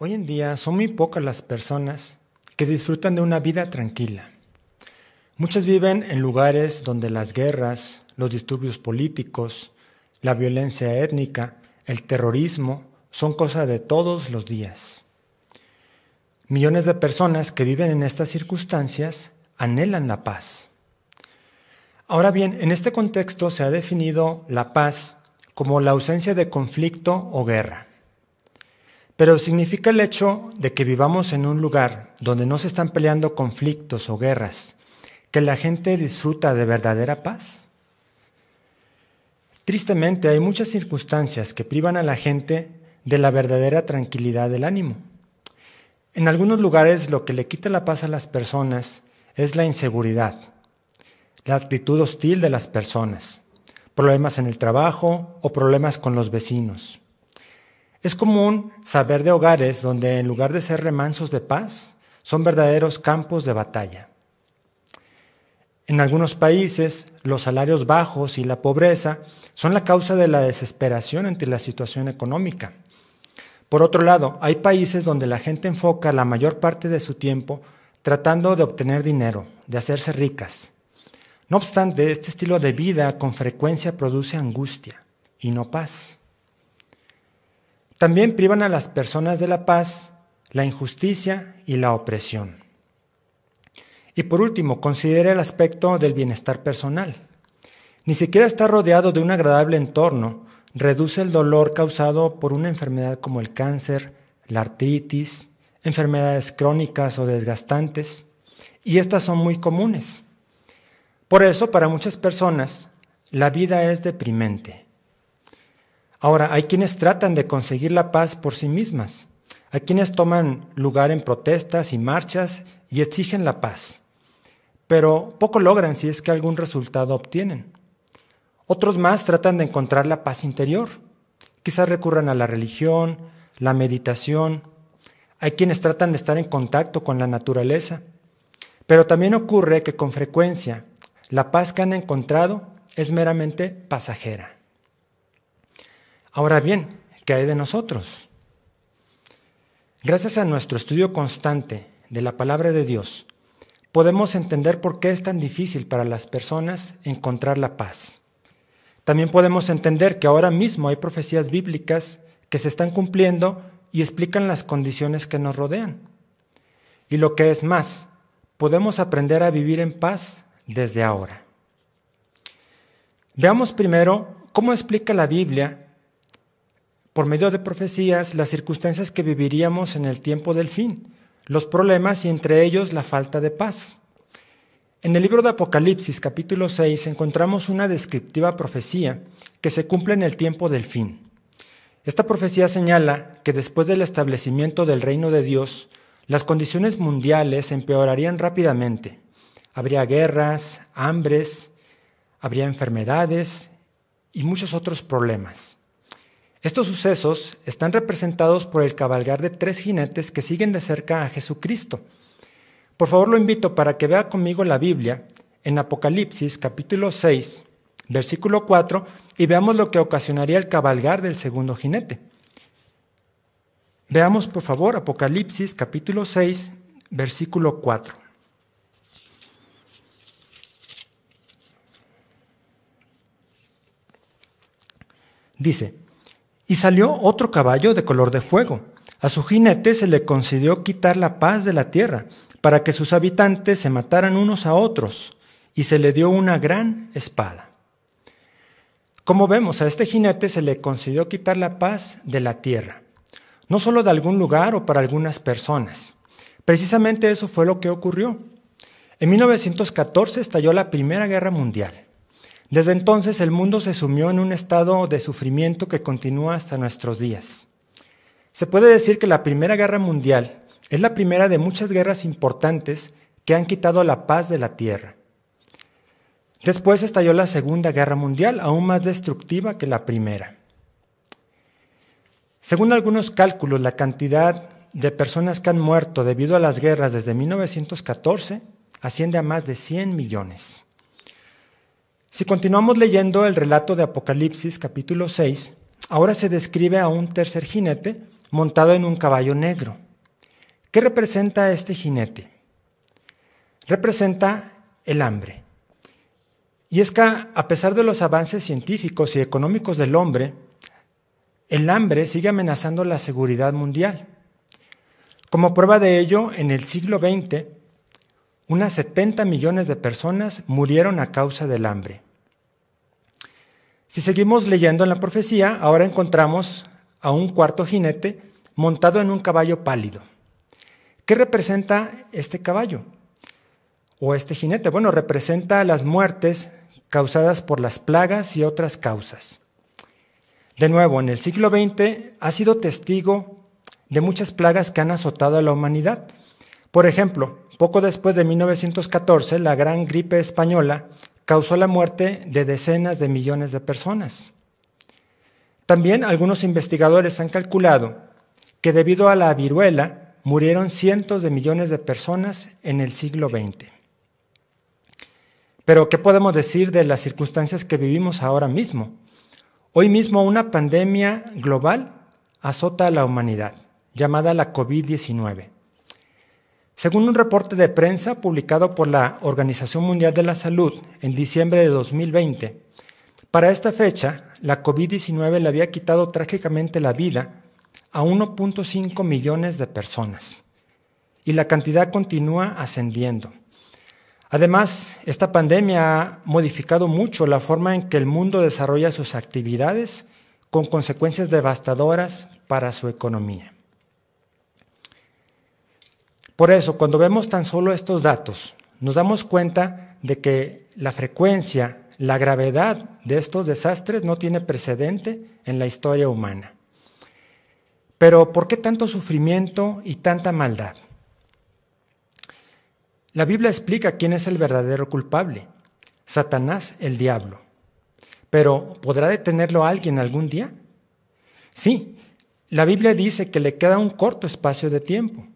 Hoy en día son muy pocas las personas que disfrutan de una vida tranquila. Muchas viven en lugares donde las guerras, los disturbios políticos, la violencia étnica, el terrorismo son cosa de todos los días. Millones de personas que viven en estas circunstancias anhelan la paz. Ahora bien, en este contexto se ha definido la paz como la ausencia de conflicto o guerra. Pero significa el hecho de que vivamos en un lugar donde no se están peleando conflictos o guerras, que la gente disfruta de verdadera paz. Tristemente hay muchas circunstancias que privan a la gente de la verdadera tranquilidad del ánimo. En algunos lugares lo que le quita la paz a las personas es la inseguridad, la actitud hostil de las personas, problemas en el trabajo o problemas con los vecinos. Es común saber de hogares donde en lugar de ser remansos de paz, son verdaderos campos de batalla. En algunos países, los salarios bajos y la pobreza son la causa de la desesperación ante la situación económica. Por otro lado, hay países donde la gente enfoca la mayor parte de su tiempo tratando de obtener dinero, de hacerse ricas. No obstante, este estilo de vida con frecuencia produce angustia y no paz. También privan a las personas de la paz, la injusticia y la opresión. Y por último, considere el aspecto del bienestar personal. Ni siquiera estar rodeado de un agradable entorno reduce el dolor causado por una enfermedad como el cáncer, la artritis, enfermedades crónicas o desgastantes, y estas son muy comunes. Por eso, para muchas personas, la vida es deprimente. Ahora, hay quienes tratan de conseguir la paz por sí mismas. Hay quienes toman lugar en protestas y marchas y exigen la paz. Pero poco logran si es que algún resultado obtienen. Otros más tratan de encontrar la paz interior. Quizás recurran a la religión, la meditación. Hay quienes tratan de estar en contacto con la naturaleza. Pero también ocurre que con frecuencia la paz que han encontrado es meramente pasajera. Ahora bien, ¿qué hay de nosotros? Gracias a nuestro estudio constante de la palabra de Dios, podemos entender por qué es tan difícil para las personas encontrar la paz. También podemos entender que ahora mismo hay profecías bíblicas que se están cumpliendo y explican las condiciones que nos rodean. Y lo que es más, podemos aprender a vivir en paz desde ahora. Veamos primero cómo explica la Biblia por medio de profecías las circunstancias que viviríamos en el tiempo del fin, los problemas y entre ellos la falta de paz. En el libro de Apocalipsis capítulo 6 encontramos una descriptiva profecía que se cumple en el tiempo del fin. Esta profecía señala que después del establecimiento del reino de Dios, las condiciones mundiales empeorarían rápidamente. Habría guerras, hambres, habría enfermedades y muchos otros problemas. Estos sucesos están representados por el cabalgar de tres jinetes que siguen de cerca a Jesucristo. Por favor, lo invito para que vea conmigo la Biblia en Apocalipsis capítulo 6, versículo 4, y veamos lo que ocasionaría el cabalgar del segundo jinete. Veamos, por favor, Apocalipsis capítulo 6, versículo 4. Dice, y salió otro caballo de color de fuego. A su jinete se le concedió quitar la paz de la tierra, para que sus habitantes se mataran unos a otros, y se le dio una gran espada. Como vemos, a este jinete se le concedió quitar la paz de la tierra, no solo de algún lugar o para algunas personas. Precisamente eso fue lo que ocurrió. En 1914 estalló la Primera Guerra Mundial. Desde entonces el mundo se sumió en un estado de sufrimiento que continúa hasta nuestros días. Se puede decir que la Primera Guerra Mundial es la primera de muchas guerras importantes que han quitado la paz de la Tierra. Después estalló la Segunda Guerra Mundial, aún más destructiva que la primera. Según algunos cálculos, la cantidad de personas que han muerto debido a las guerras desde 1914 asciende a más de 100 millones. Si continuamos leyendo el relato de Apocalipsis capítulo 6, ahora se describe a un tercer jinete montado en un caballo negro. ¿Qué representa este jinete? Representa el hambre. Y es que a pesar de los avances científicos y económicos del hombre, el hambre sigue amenazando la seguridad mundial. Como prueba de ello, en el siglo XX, unas 70 millones de personas murieron a causa del hambre. Si seguimos leyendo en la profecía, ahora encontramos a un cuarto jinete montado en un caballo pálido. ¿Qué representa este caballo? O este jinete. Bueno, representa las muertes causadas por las plagas y otras causas. De nuevo, en el siglo XX ha sido testigo de muchas plagas que han azotado a la humanidad. Por ejemplo, poco después de 1914, la gran gripe española causó la muerte de decenas de millones de personas. También algunos investigadores han calculado que debido a la viruela murieron cientos de millones de personas en el siglo XX. Pero, ¿qué podemos decir de las circunstancias que vivimos ahora mismo? Hoy mismo una pandemia global azota a la humanidad, llamada la COVID-19. Según un reporte de prensa publicado por la Organización Mundial de la Salud en diciembre de 2020, para esta fecha, la COVID-19 le había quitado trágicamente la vida a 1.5 millones de personas y la cantidad continúa ascendiendo. Además, esta pandemia ha modificado mucho la forma en que el mundo desarrolla sus actividades con consecuencias devastadoras para su economía. Por eso, cuando vemos tan solo estos datos, nos damos cuenta de que la frecuencia, la gravedad de estos desastres no tiene precedente en la historia humana. Pero ¿por qué tanto sufrimiento y tanta maldad? La Biblia explica quién es el verdadero culpable, Satanás el diablo. Pero ¿podrá detenerlo alguien algún día? Sí, la Biblia dice que le queda un corto espacio de tiempo.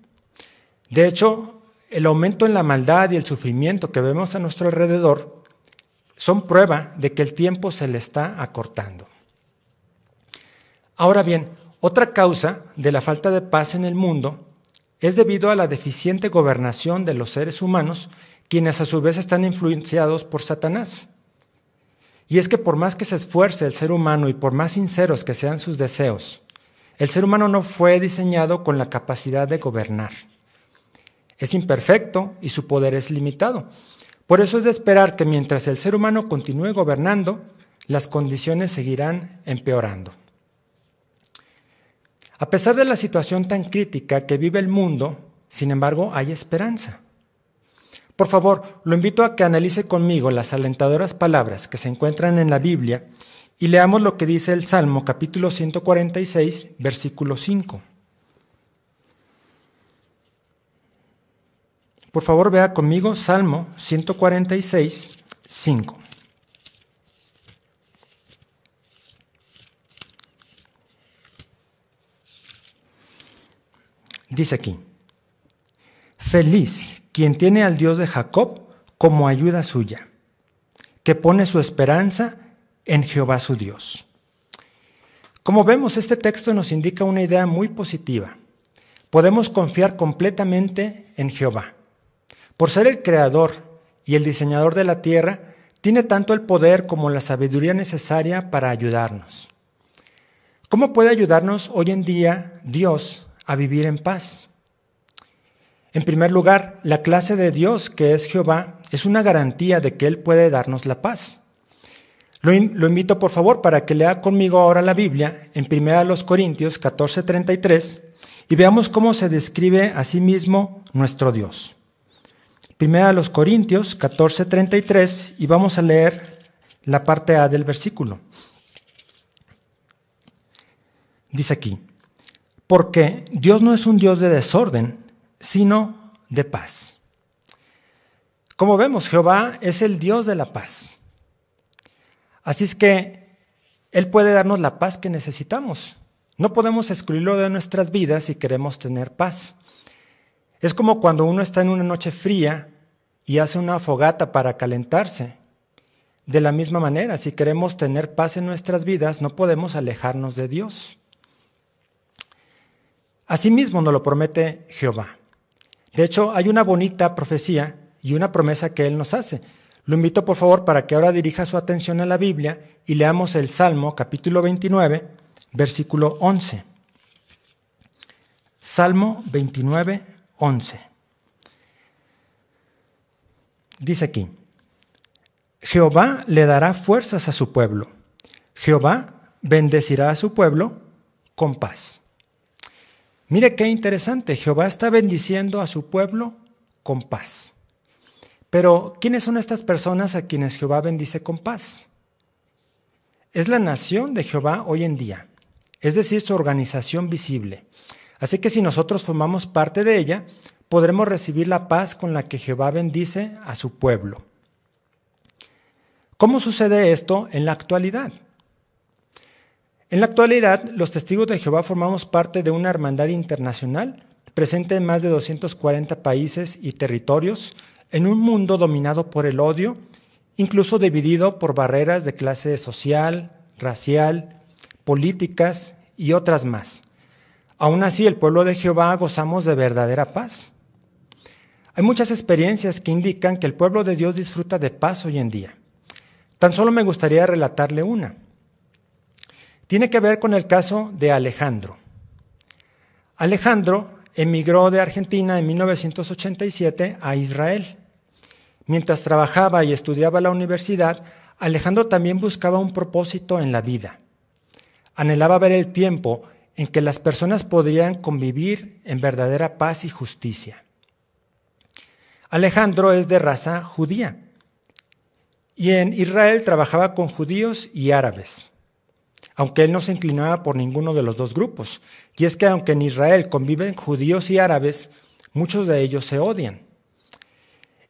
De hecho, el aumento en la maldad y el sufrimiento que vemos a nuestro alrededor son prueba de que el tiempo se le está acortando. Ahora bien, otra causa de la falta de paz en el mundo es debido a la deficiente gobernación de los seres humanos, quienes a su vez están influenciados por Satanás. Y es que por más que se esfuerce el ser humano y por más sinceros que sean sus deseos, el ser humano no fue diseñado con la capacidad de gobernar. Es imperfecto y su poder es limitado. Por eso es de esperar que mientras el ser humano continúe gobernando, las condiciones seguirán empeorando. A pesar de la situación tan crítica que vive el mundo, sin embargo, hay esperanza. Por favor, lo invito a que analice conmigo las alentadoras palabras que se encuentran en la Biblia y leamos lo que dice el Salmo capítulo 146, versículo 5. Por favor, vea conmigo Salmo 146, 5. Dice aquí, feliz quien tiene al Dios de Jacob como ayuda suya, que pone su esperanza en Jehová su Dios. Como vemos, este texto nos indica una idea muy positiva. Podemos confiar completamente en Jehová. Por ser el creador y el diseñador de la tierra, tiene tanto el poder como la sabiduría necesaria para ayudarnos. ¿Cómo puede ayudarnos hoy en día Dios a vivir en paz. En primer lugar, la clase de Dios, que es Jehová, es una garantía de que Él puede darnos la paz. Lo, invito, por favor, para que lea conmigo ahora la Biblia en 1 Corintios 14:33 y veamos cómo se describe a sí mismo nuestro Dios. 1 Corintios 14:33 y vamos a leer la parte A del versículo. Dice aquí, porque Dios no es un Dios de desorden, sino de paz. Como vemos, Jehová es el Dios de la paz. Así es que Él puede darnos la paz que necesitamos. No podemos excluirlo de nuestras vidas si queremos tener paz. Es como cuando uno está en una noche fría y hace una fogata para calentarse. De la misma manera, si queremos tener paz en nuestras vidas, no podemos alejarnos de Dios. Asimismo nos lo promete Jehová. De hecho, hay una bonita profecía y una promesa que Él nos hace. Lo invito por favor para que ahora dirija su atención a la Biblia y leamos el Salmo capítulo 29, versículo 11. Salmo 29, 11. Dice aquí, Jehová le dará fuerzas a su pueblo. Jehová bendecirá a su pueblo con paz. Mire qué interesante, Jehová está bendiciendo a su pueblo con paz. Pero, ¿quiénes son estas personas a quienes Jehová bendice con paz? Es la nación de Jehová hoy en día, es decir, su organización visible. Así que si nosotros formamos parte de ella, podremos recibir la paz con la que Jehová bendice a su pueblo. ¿Cómo sucede esto en la actualidad? En la actualidad, los testigos de Jehová formamos parte de una hermandad internacional presente en más de 240 países y territorios en un mundo dominado por el odio, incluso dividido por barreras de clase social, racial, políticas y otras más. Aún así, el pueblo de Jehová gozamos de verdadera paz. Hay muchas experiencias que indican que el pueblo de Dios disfruta de paz hoy en día. Tan solo me gustaría relatarle una. Tiene que ver con el caso de Alejandro. Alejandro emigró de Argentina en 1987 a Israel. Mientras trabajaba y estudiaba la universidad, Alejandro también buscaba un propósito en la vida. Anhelaba ver el tiempo en que las personas podrían convivir en verdadera paz y justicia. Alejandro es de raza judía y en Israel trabajaba con judíos y árabes aunque él no se inclinaba por ninguno de los dos grupos. Y es que aunque en Israel conviven judíos y árabes, muchos de ellos se odian.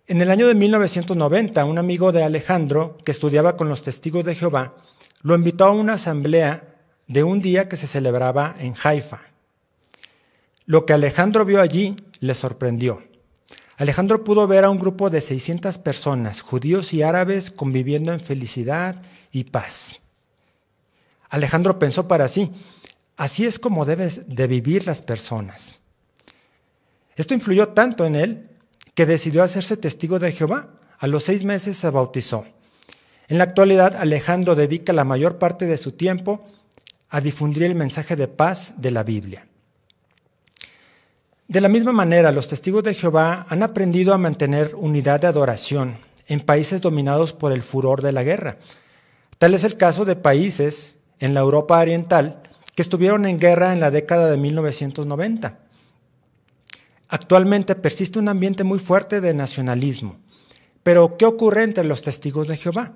En el año de 1990, un amigo de Alejandro, que estudiaba con los testigos de Jehová, lo invitó a una asamblea de un día que se celebraba en Haifa. Lo que Alejandro vio allí le sorprendió. Alejandro pudo ver a un grupo de 600 personas, judíos y árabes, conviviendo en felicidad y paz. Alejandro pensó para sí, así es como deben de vivir las personas. Esto influyó tanto en él que decidió hacerse testigo de Jehová. A los seis meses se bautizó. En la actualidad, Alejandro dedica la mayor parte de su tiempo a difundir el mensaje de paz de la Biblia. De la misma manera, los testigos de Jehová han aprendido a mantener unidad de adoración en países dominados por el furor de la guerra. Tal es el caso de países en la Europa Oriental que estuvieron en guerra en la década de 1990. Actualmente persiste un ambiente muy fuerte de nacionalismo. Pero, ¿qué ocurre entre los testigos de Jehová?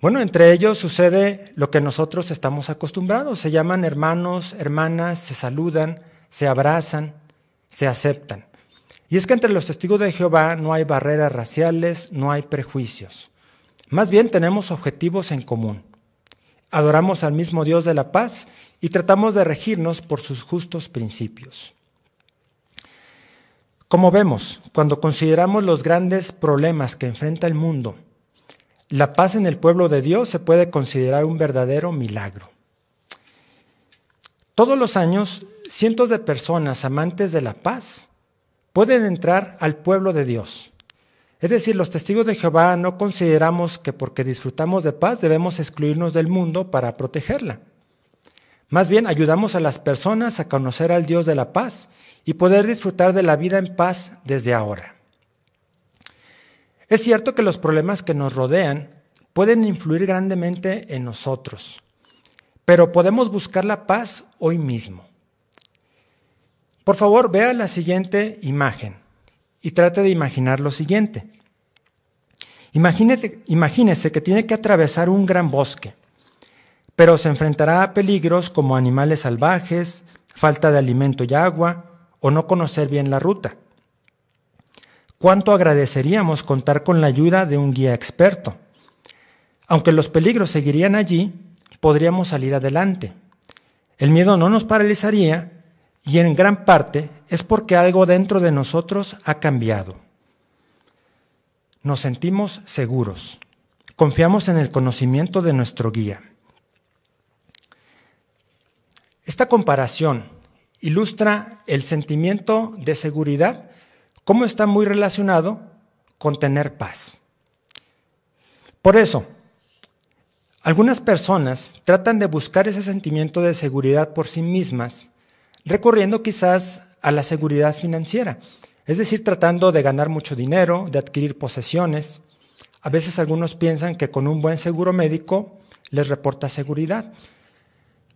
Bueno, entre ellos sucede lo que nosotros estamos acostumbrados. Se llaman hermanos, hermanas, se saludan, se abrazan, se aceptan. Y es que entre los testigos de Jehová no hay barreras raciales, no hay prejuicios. Más bien tenemos objetivos en común adoramos al mismo Dios de la paz y tratamos de regirnos por sus justos principios. Como vemos, cuando consideramos los grandes problemas que enfrenta el mundo, la paz en el pueblo de Dios se puede considerar un verdadero milagro. Todos los años, cientos de personas amantes de la paz pueden entrar al pueblo de Dios es decir, los testigos de Jehová no consideramos que porque disfrutamos de paz debemos excluirnos del mundo para protegerla. Más bien ayudamos a las personas a conocer al Dios de la paz y poder disfrutar de la vida en paz desde ahora. Es cierto que los problemas que nos rodean pueden influir grandemente en nosotros, pero podemos buscar la paz hoy mismo. Por favor, vea la siguiente imagen y trate de imaginar lo siguiente. imagínese que tiene que atravesar un gran bosque, pero se enfrentará a peligros como animales salvajes, falta de alimento y agua, o no conocer bien la ruta. ¿Cuánto agradeceríamos contar con la ayuda de un guía experto? Aunque los peligros seguirían allí, podríamos salir adelante. El miedo no nos paralizaría y en gran parte es porque algo dentro de nosotros ha cambiado. Nos sentimos seguros, confiamos en el conocimiento de nuestro guía. Esta comparación ilustra el sentimiento de seguridad, cómo está muy relacionado con tener paz. Por eso, algunas personas tratan de buscar ese sentimiento de seguridad por sí mismas, recurriendo quizás a la seguridad financiera, es decir, tratando de ganar mucho dinero, de adquirir posesiones. A veces algunos piensan que con un buen seguro médico les reporta seguridad.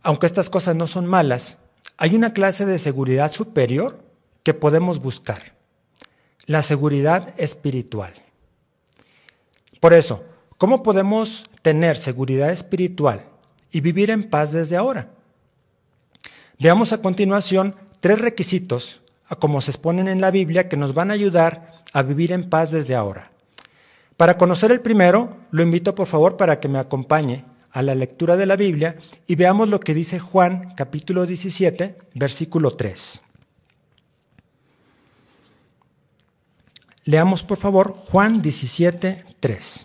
Aunque estas cosas no son malas, hay una clase de seguridad superior que podemos buscar, la seguridad espiritual. Por eso, ¿cómo podemos tener seguridad espiritual y vivir en paz desde ahora? Veamos a continuación tres requisitos, como se exponen en la Biblia, que nos van a ayudar a vivir en paz desde ahora. Para conocer el primero, lo invito por favor para que me acompañe a la lectura de la Biblia y veamos lo que dice Juan capítulo 17, versículo 3. Leamos por favor Juan 17, 3.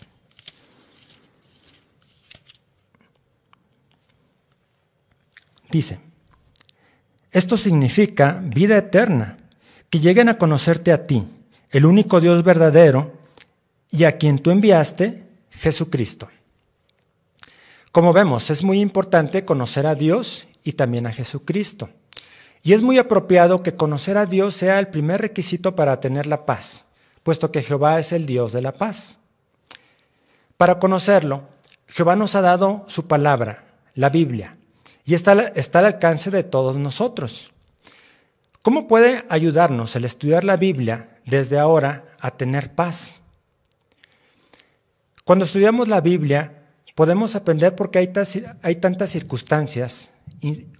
Dice, esto significa vida eterna, que lleguen a conocerte a ti, el único Dios verdadero, y a quien tú enviaste, Jesucristo. Como vemos, es muy importante conocer a Dios y también a Jesucristo. Y es muy apropiado que conocer a Dios sea el primer requisito para tener la paz, puesto que Jehová es el Dios de la paz. Para conocerlo, Jehová nos ha dado su palabra, la Biblia, y está, está al alcance de todos nosotros. ¿Cómo puede ayudarnos el estudiar la Biblia desde ahora a tener paz? Cuando estudiamos la Biblia, podemos aprender porque hay, hay tantas circunstancias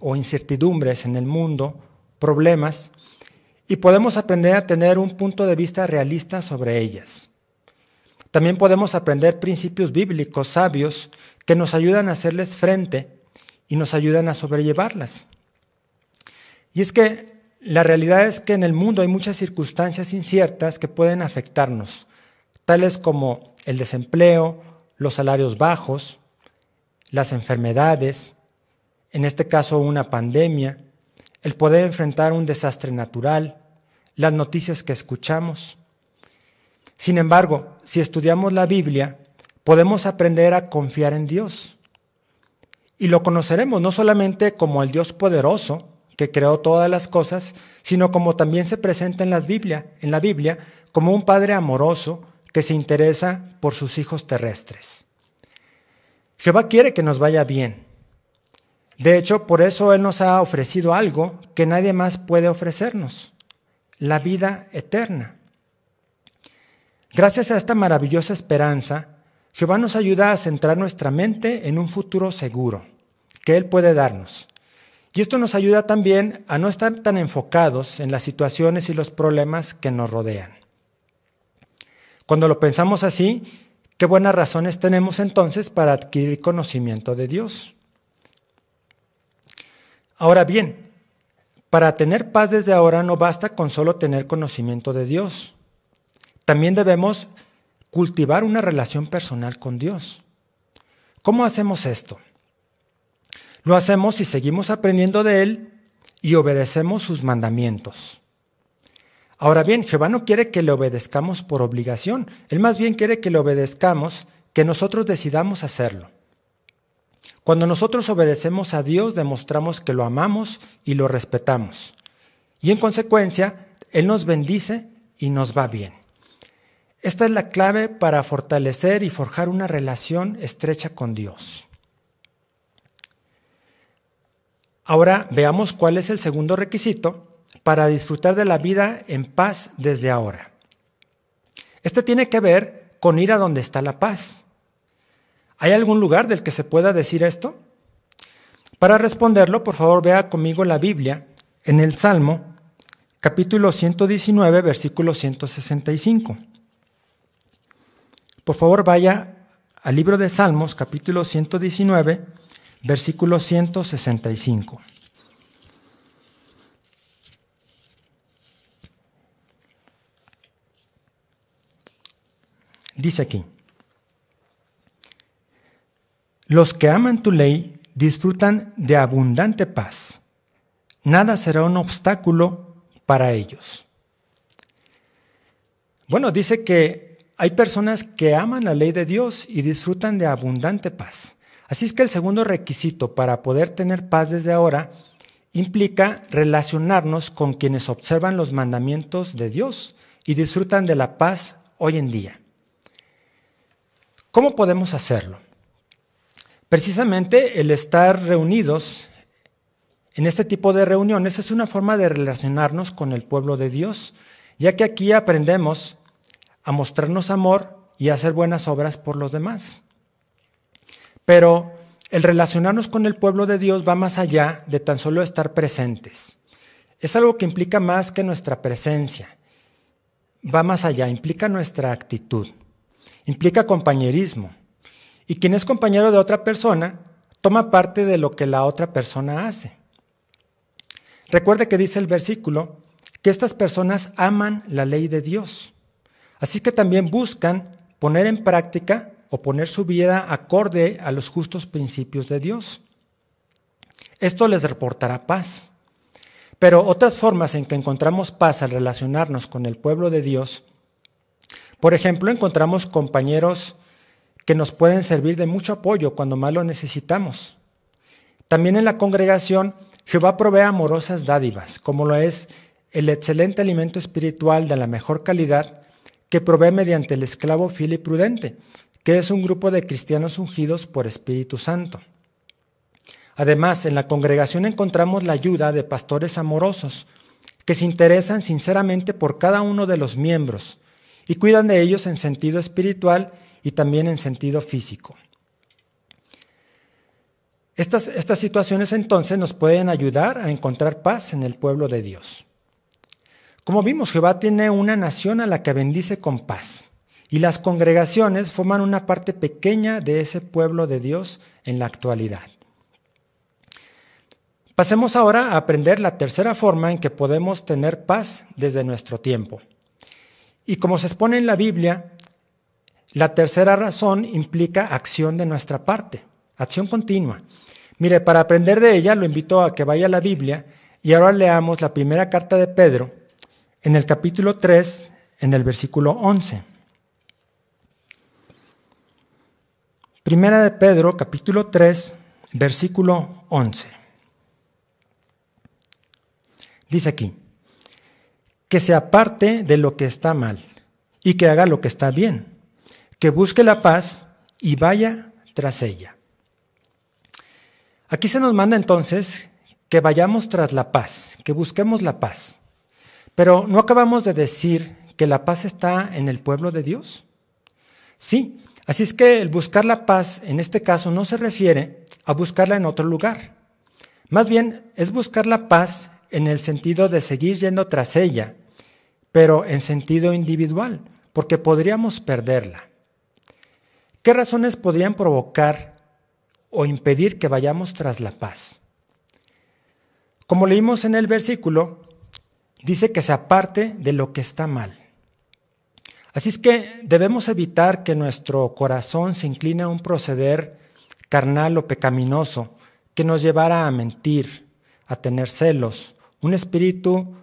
o incertidumbres en el mundo, problemas, y podemos aprender a tener un punto de vista realista sobre ellas. También podemos aprender principios bíblicos sabios que nos ayudan a hacerles frente y nos ayudan a sobrellevarlas. Y es que la realidad es que en el mundo hay muchas circunstancias inciertas que pueden afectarnos, tales como el desempleo, los salarios bajos, las enfermedades, en este caso una pandemia, el poder enfrentar un desastre natural, las noticias que escuchamos. Sin embargo, si estudiamos la Biblia, podemos aprender a confiar en Dios. Y lo conoceremos no solamente como el Dios poderoso que creó todas las cosas, sino como también se presenta en, Biblia, en la Biblia como un Padre amoroso que se interesa por sus hijos terrestres. Jehová quiere que nos vaya bien. De hecho, por eso Él nos ha ofrecido algo que nadie más puede ofrecernos, la vida eterna. Gracias a esta maravillosa esperanza, Jehová nos ayuda a centrar nuestra mente en un futuro seguro que Él puede darnos. Y esto nos ayuda también a no estar tan enfocados en las situaciones y los problemas que nos rodean. Cuando lo pensamos así, qué buenas razones tenemos entonces para adquirir conocimiento de Dios. Ahora bien, para tener paz desde ahora no basta con solo tener conocimiento de Dios. También debemos cultivar una relación personal con Dios. ¿Cómo hacemos esto? Lo hacemos si seguimos aprendiendo de Él y obedecemos sus mandamientos. Ahora bien, Jehová no quiere que le obedezcamos por obligación, Él más bien quiere que le obedezcamos, que nosotros decidamos hacerlo. Cuando nosotros obedecemos a Dios, demostramos que lo amamos y lo respetamos. Y en consecuencia, Él nos bendice y nos va bien. Esta es la clave para fortalecer y forjar una relación estrecha con Dios. Ahora veamos cuál es el segundo requisito para disfrutar de la vida en paz desde ahora. Este tiene que ver con ir a donde está la paz. ¿Hay algún lugar del que se pueda decir esto? Para responderlo, por favor, vea conmigo la Biblia en el Salmo, capítulo 119, versículo 165. Por favor, vaya al libro de Salmos, capítulo 119, versículo 165. Dice aquí, los que aman tu ley disfrutan de abundante paz, nada será un obstáculo para ellos. Bueno, dice que hay personas que aman la ley de Dios y disfrutan de abundante paz. Así es que el segundo requisito para poder tener paz desde ahora implica relacionarnos con quienes observan los mandamientos de Dios y disfrutan de la paz hoy en día. ¿Cómo podemos hacerlo? Precisamente el estar reunidos en este tipo de reuniones es una forma de relacionarnos con el pueblo de Dios, ya que aquí aprendemos a mostrarnos amor y a hacer buenas obras por los demás. Pero el relacionarnos con el pueblo de Dios va más allá de tan solo estar presentes. Es algo que implica más que nuestra presencia. Va más allá, implica nuestra actitud, implica compañerismo, y quien es compañero de otra persona toma parte de lo que la otra persona hace. Recuerde que dice el versículo que estas personas aman la ley de Dios. Así que también buscan poner en práctica o poner su vida acorde a los justos principios de Dios. Esto les reportará paz. Pero otras formas en que encontramos paz al relacionarnos con el pueblo de Dios, por ejemplo, encontramos compañeros que nos pueden servir de mucho apoyo cuando más lo necesitamos. También en la congregación, Jehová provee amorosas dádivas, como lo es el excelente alimento espiritual de la mejor calidad que provee mediante el esclavo fiel y prudente, que es un grupo de cristianos ungidos por Espíritu Santo. Además, en la congregación encontramos la ayuda de pastores amorosos, que se interesan sinceramente por cada uno de los miembros y cuidan de ellos en sentido espiritual y también en sentido físico. Estas, estas situaciones entonces nos pueden ayudar a encontrar paz en el pueblo de Dios. Como vimos, Jehová tiene una nación a la que bendice con paz y las congregaciones forman una parte pequeña de ese pueblo de Dios en la actualidad. Pasemos ahora a aprender la tercera forma en que podemos tener paz desde nuestro tiempo. Y como se expone en la Biblia, la tercera razón implica acción de nuestra parte, acción continua. Mire, para aprender de ella lo invito a que vaya a la Biblia y ahora leamos la primera carta de Pedro en el capítulo 3, en el versículo 11. Primera de Pedro, capítulo 3, versículo 11. Dice aquí, que se aparte de lo que está mal y que haga lo que está bien que busque la paz y vaya tras ella. Aquí se nos manda entonces que vayamos tras la paz, que busquemos la paz. Pero ¿no acabamos de decir que la paz está en el pueblo de Dios? Sí, así es que el buscar la paz en este caso no se refiere a buscarla en otro lugar. Más bien es buscar la paz en el sentido de seguir yendo tras ella, pero en sentido individual, porque podríamos perderla. ¿Qué razones podrían provocar o impedir que vayamos tras la paz? Como leímos en el versículo, dice que se aparte de lo que está mal. Así es que debemos evitar que nuestro corazón se incline a un proceder carnal o pecaminoso que nos llevara a mentir, a tener celos, un espíritu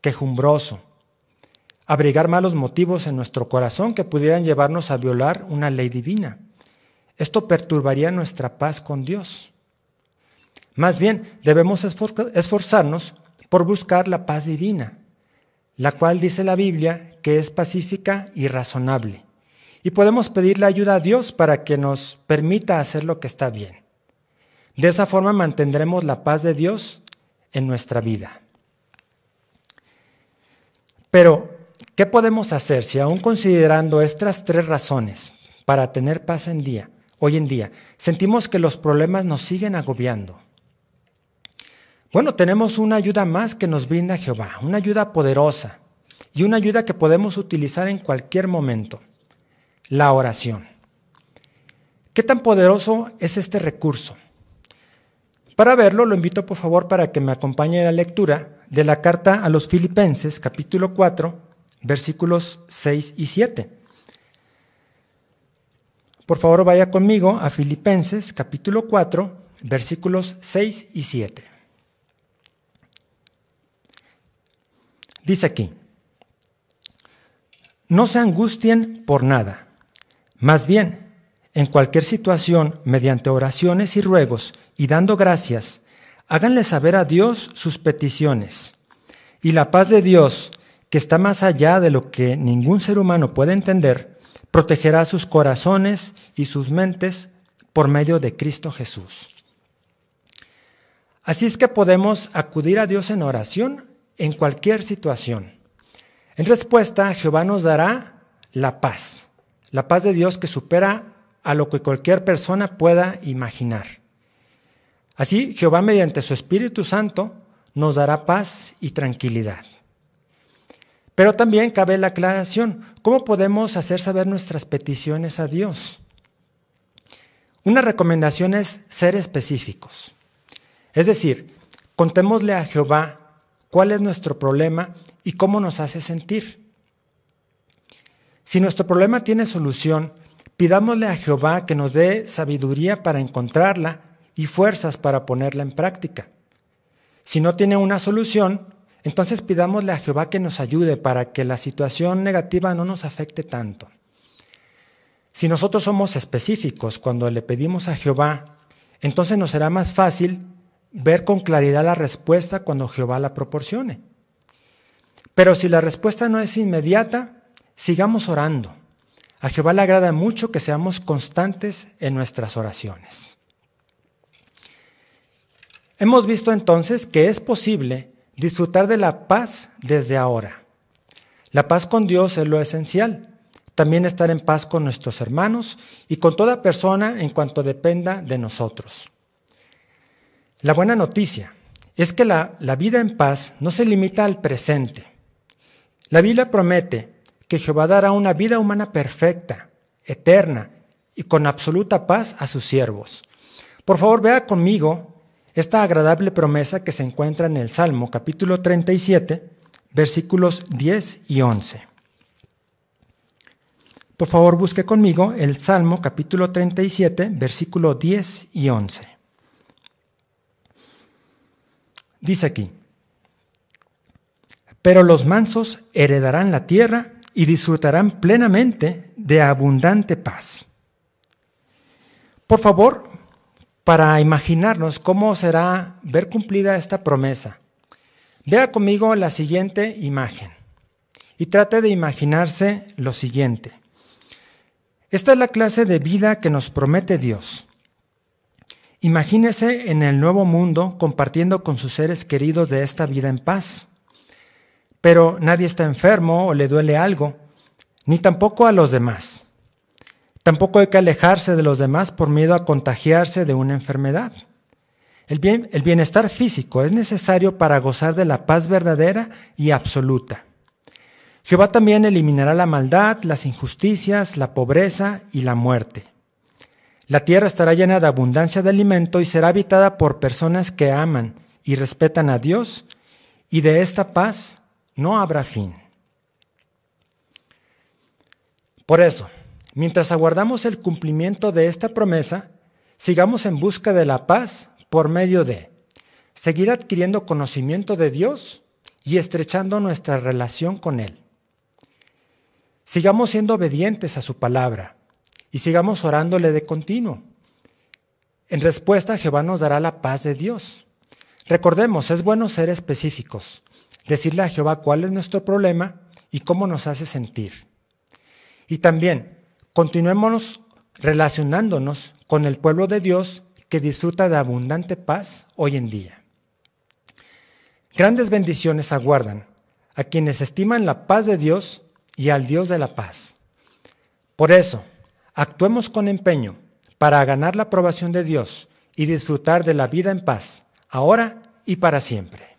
quejumbroso, abrigar malos motivos en nuestro corazón que pudieran llevarnos a violar una ley divina. Esto perturbaría nuestra paz con Dios. Más bien, debemos esforzarnos por buscar la paz divina, la cual dice la Biblia que es pacífica y razonable. Y podemos pedirle ayuda a Dios para que nos permita hacer lo que está bien. De esa forma mantendremos la paz de Dios en nuestra vida. Pero ¿Qué podemos hacer si aún considerando estas tres razones para tener paz en día, hoy en día, sentimos que los problemas nos siguen agobiando? Bueno, tenemos una ayuda más que nos brinda Jehová, una ayuda poderosa y una ayuda que podemos utilizar en cualquier momento, la oración. ¿Qué tan poderoso es este recurso? Para verlo, lo invito por favor para que me acompañe a la lectura de la carta a los Filipenses, capítulo 4, versículos 6 y 7. Por favor, vaya conmigo a Filipenses capítulo 4, versículos 6 y 7. Dice aquí, no se angustien por nada, más bien, en cualquier situación, mediante oraciones y ruegos y dando gracias, háganle saber a Dios sus peticiones. Y la paz de Dios, que está más allá de lo que ningún ser humano puede entender, protegerá sus corazones y sus mentes por medio de Cristo Jesús. Así es que podemos acudir a Dios en oración en cualquier situación. En respuesta, Jehová nos dará la paz, la paz de Dios que supera a lo que cualquier persona pueda imaginar. Así, Jehová mediante su Espíritu Santo nos dará paz y tranquilidad. Pero también cabe la aclaración, ¿cómo podemos hacer saber nuestras peticiones a Dios? Una recomendación es ser específicos. Es decir, contémosle a Jehová cuál es nuestro problema y cómo nos hace sentir. Si nuestro problema tiene solución, pidámosle a Jehová que nos dé sabiduría para encontrarla y fuerzas para ponerla en práctica. Si no tiene una solución, entonces pidámosle a Jehová que nos ayude para que la situación negativa no nos afecte tanto. Si nosotros somos específicos cuando le pedimos a Jehová, entonces nos será más fácil ver con claridad la respuesta cuando Jehová la proporcione. Pero si la respuesta no es inmediata, sigamos orando. A Jehová le agrada mucho que seamos constantes en nuestras oraciones. Hemos visto entonces que es posible disfrutar de la paz desde ahora. La paz con Dios es lo esencial. También estar en paz con nuestros hermanos y con toda persona en cuanto dependa de nosotros. La buena noticia es que la, la vida en paz no se limita al presente. La Biblia promete que Jehová dará una vida humana perfecta, eterna y con absoluta paz a sus siervos. Por favor, vea conmigo esta agradable promesa que se encuentra en el Salmo capítulo 37, versículos 10 y 11. Por favor, busque conmigo el Salmo capítulo 37, versículo 10 y 11. Dice aquí, pero los mansos heredarán la tierra y disfrutarán plenamente de abundante paz. Por favor, para imaginarnos cómo será ver cumplida esta promesa. Vea conmigo la siguiente imagen y trate de imaginarse lo siguiente. Esta es la clase de vida que nos promete Dios. Imagínese en el nuevo mundo compartiendo con sus seres queridos de esta vida en paz. Pero nadie está enfermo o le duele algo, ni tampoco a los demás. Tampoco hay que alejarse de los demás por miedo a contagiarse de una enfermedad. El, bien, el bienestar físico es necesario para gozar de la paz verdadera y absoluta. Jehová también eliminará la maldad, las injusticias, la pobreza y la muerte. La tierra estará llena de abundancia de alimento y será habitada por personas que aman y respetan a Dios, y de esta paz no habrá fin. Por eso, Mientras aguardamos el cumplimiento de esta promesa, sigamos en busca de la paz por medio de seguir adquiriendo conocimiento de Dios y estrechando nuestra relación con Él. Sigamos siendo obedientes a su palabra y sigamos orándole de continuo. En respuesta, Jehová nos dará la paz de Dios. Recordemos, es bueno ser específicos, decirle a Jehová cuál es nuestro problema y cómo nos hace sentir. Y también Continuémonos relacionándonos con el pueblo de Dios que disfruta de abundante paz hoy en día. Grandes bendiciones aguardan a quienes estiman la paz de Dios y al Dios de la paz. Por eso, actuemos con empeño para ganar la aprobación de Dios y disfrutar de la vida en paz, ahora y para siempre.